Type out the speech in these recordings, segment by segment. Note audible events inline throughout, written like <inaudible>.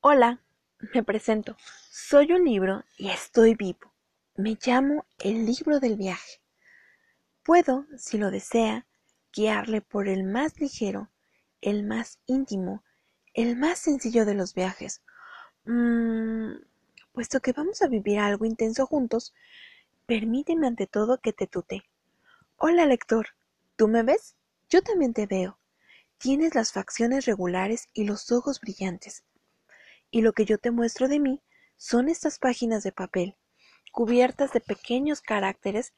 Hola, me presento. Soy un libro y estoy vivo. Me llamo el libro del viaje. Puedo, si lo desea, guiarle por el más ligero, el más íntimo, el más sencillo de los viajes. Mm, puesto que vamos a vivir algo intenso juntos, permíteme ante todo que te tute. Hola, lector. ¿Tú me ves? Yo también te veo. Tienes las facciones regulares y los ojos brillantes y lo que yo te muestro de mí son estas páginas de papel, cubiertas de pequeños caracteres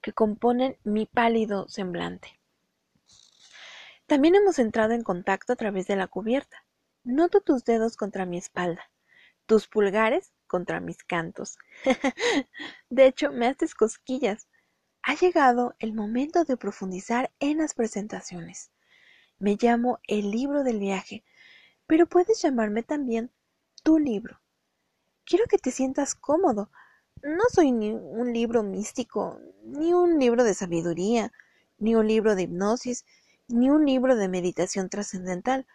que componen mi pálido semblante. También hemos entrado en contacto a través de la cubierta. Noto tus dedos contra mi espalda, tus pulgares contra mis cantos. <laughs> de hecho, me haces cosquillas. Ha llegado el momento de profundizar en las presentaciones. Me llamo el libro del viaje, pero puedes llamarme también tu libro. Quiero que te sientas cómodo. No soy ni un libro místico, ni un libro de sabiduría, ni un libro de hipnosis, ni un libro de meditación trascendental.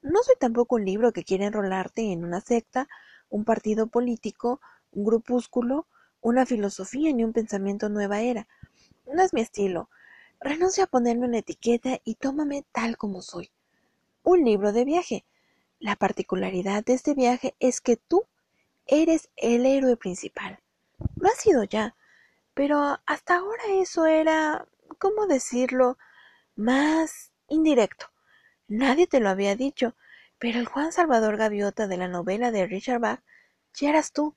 No soy tampoco un libro que quiere enrolarte en una secta, un partido político, un grupúsculo, una filosofía ni un pensamiento nueva era. No es mi estilo. Renuncia a ponerme una etiqueta y tómame tal como soy. Un libro de viaje. La particularidad de este viaje es que tú eres el héroe principal. Lo has sido ya, pero hasta ahora eso era, ¿cómo decirlo?, más indirecto. Nadie te lo había dicho, pero el Juan Salvador Gaviota de la novela de Richard Bach ya eras tú,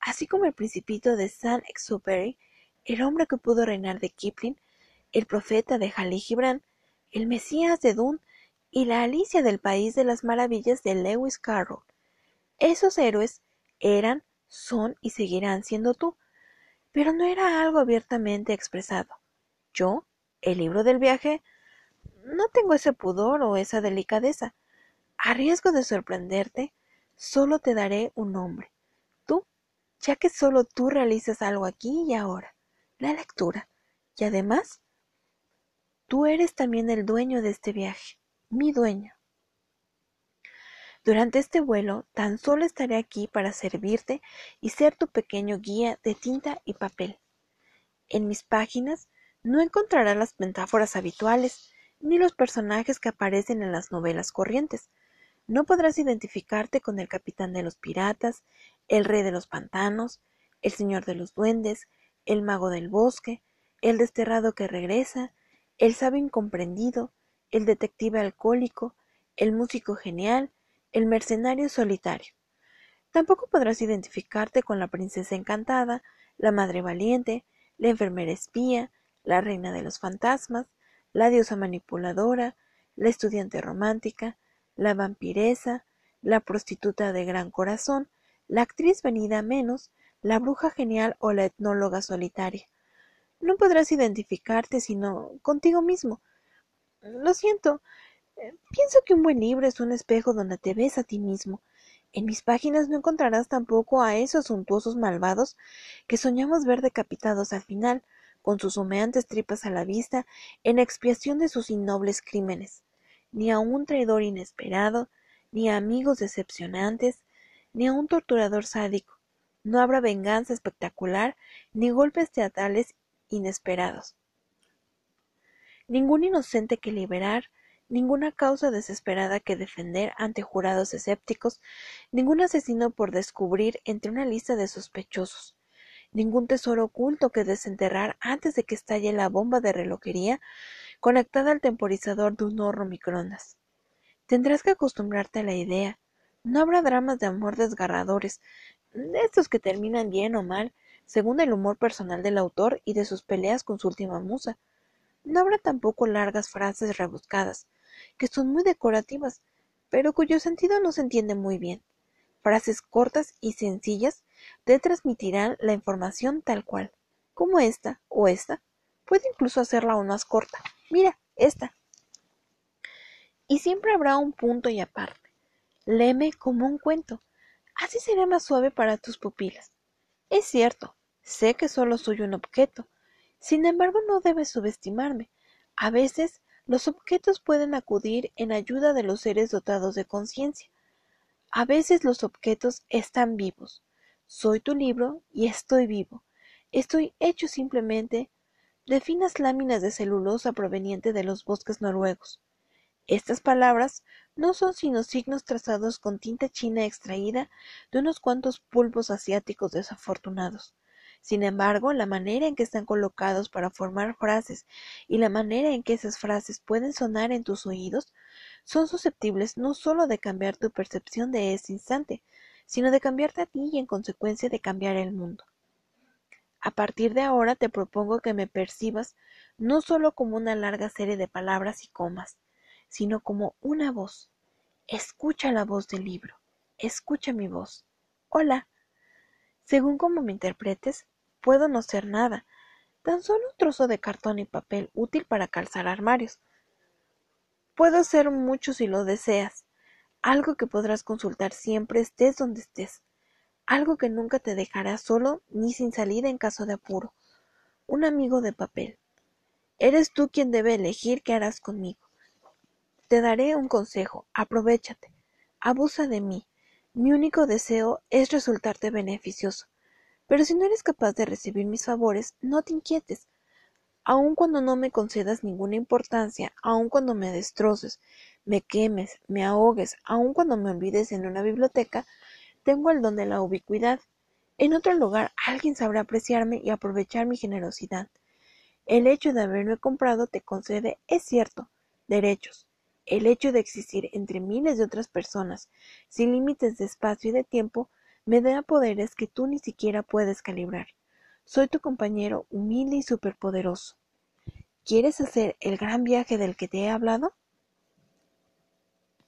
así como el principito de Saint-Exupéry, el hombre que pudo reinar de Kipling, el profeta de Jalí Gibran, el Mesías de Dune y la Alicia del País de las Maravillas de Lewis Carroll. Esos héroes eran, son y seguirán siendo tú, pero no era algo abiertamente expresado. Yo, el libro del viaje, no tengo ese pudor o esa delicadeza. A riesgo de sorprenderte, solo te daré un nombre. Tú, ya que solo tú realizas algo aquí y ahora, la lectura. Y además, tú eres también el dueño de este viaje mi dueño. Durante este vuelo tan solo estaré aquí para servirte y ser tu pequeño guía de tinta y papel. En mis páginas no encontrarás las metáforas habituales, ni los personajes que aparecen en las novelas corrientes. No podrás identificarte con el capitán de los piratas, el rey de los pantanos, el señor de los duendes, el mago del bosque, el desterrado que regresa, el sabio incomprendido, el detective alcohólico, el músico genial, el mercenario solitario. Tampoco podrás identificarte con la princesa encantada, la madre valiente, la enfermera espía, la reina de los fantasmas, la diosa manipuladora, la estudiante romántica, la vampiresa, la prostituta de gran corazón, la actriz venida menos, la bruja genial o la etnóloga solitaria. No podrás identificarte sino contigo mismo, lo siento. Eh, pienso que un buen libro es un espejo donde te ves a ti mismo. En mis páginas no encontrarás tampoco a esos suntuosos malvados que soñamos ver decapitados al final, con sus humeantes tripas a la vista, en expiación de sus innobles crímenes, ni a un traidor inesperado, ni a amigos decepcionantes, ni a un torturador sádico. No habrá venganza espectacular, ni golpes teatrales inesperados ningún inocente que liberar, ninguna causa desesperada que defender ante jurados escépticos, ningún asesino por descubrir entre una lista de sospechosos, ningún tesoro oculto que desenterrar antes de que estalle la bomba de relojería conectada al temporizador de un horno microondas. Tendrás que acostumbrarte a la idea. No habrá dramas de amor desgarradores, de estos que terminan bien o mal, según el humor personal del autor y de sus peleas con su última musa. No habrá tampoco largas frases rebuscadas, que son muy decorativas, pero cuyo sentido no se entiende muy bien. Frases cortas y sencillas te transmitirán la información tal cual, como esta o esta. Puede incluso hacerla aún más corta. Mira, esta. Y siempre habrá un punto y aparte. Léeme como un cuento. Así será más suave para tus pupilas. Es cierto, sé que solo soy un objeto, sin embargo, no debes subestimarme. A veces los objetos pueden acudir en ayuda de los seres dotados de conciencia. A veces los objetos están vivos. Soy tu libro y estoy vivo. Estoy hecho simplemente de finas láminas de celulosa proveniente de los bosques noruegos. Estas palabras no son sino signos trazados con tinta china extraída de unos cuantos pulpos asiáticos desafortunados. Sin embargo, la manera en que están colocados para formar frases y la manera en que esas frases pueden sonar en tus oídos son susceptibles no sólo de cambiar tu percepción de ese instante, sino de cambiarte a ti y en consecuencia de cambiar el mundo. A partir de ahora te propongo que me percibas no sólo como una larga serie de palabras y comas, sino como una voz. Escucha la voz del libro. Escucha mi voz. Hola. Según como me interpretes, puedo no ser nada, tan solo un trozo de cartón y papel útil para calzar armarios. Puedo ser mucho si lo deseas, algo que podrás consultar siempre estés donde estés, algo que nunca te dejará solo ni sin salida en caso de apuro, un amigo de papel. Eres tú quien debe elegir qué harás conmigo. Te daré un consejo, aprovéchate, abusa de mí. Mi único deseo es resultarte beneficioso. Pero si no eres capaz de recibir mis favores, no te inquietes. Aun cuando no me concedas ninguna importancia, aun cuando me destroces, me quemes, me ahogues, aun cuando me olvides en una biblioteca, tengo el don de la ubicuidad. En otro lugar alguien sabrá apreciarme y aprovechar mi generosidad. El hecho de haberme comprado te concede, es cierto, derechos. El hecho de existir entre miles de otras personas, sin límites de espacio y de tiempo, me da poderes que tú ni siquiera puedes calibrar. Soy tu compañero humilde y superpoderoso. ¿Quieres hacer el gran viaje del que te he hablado?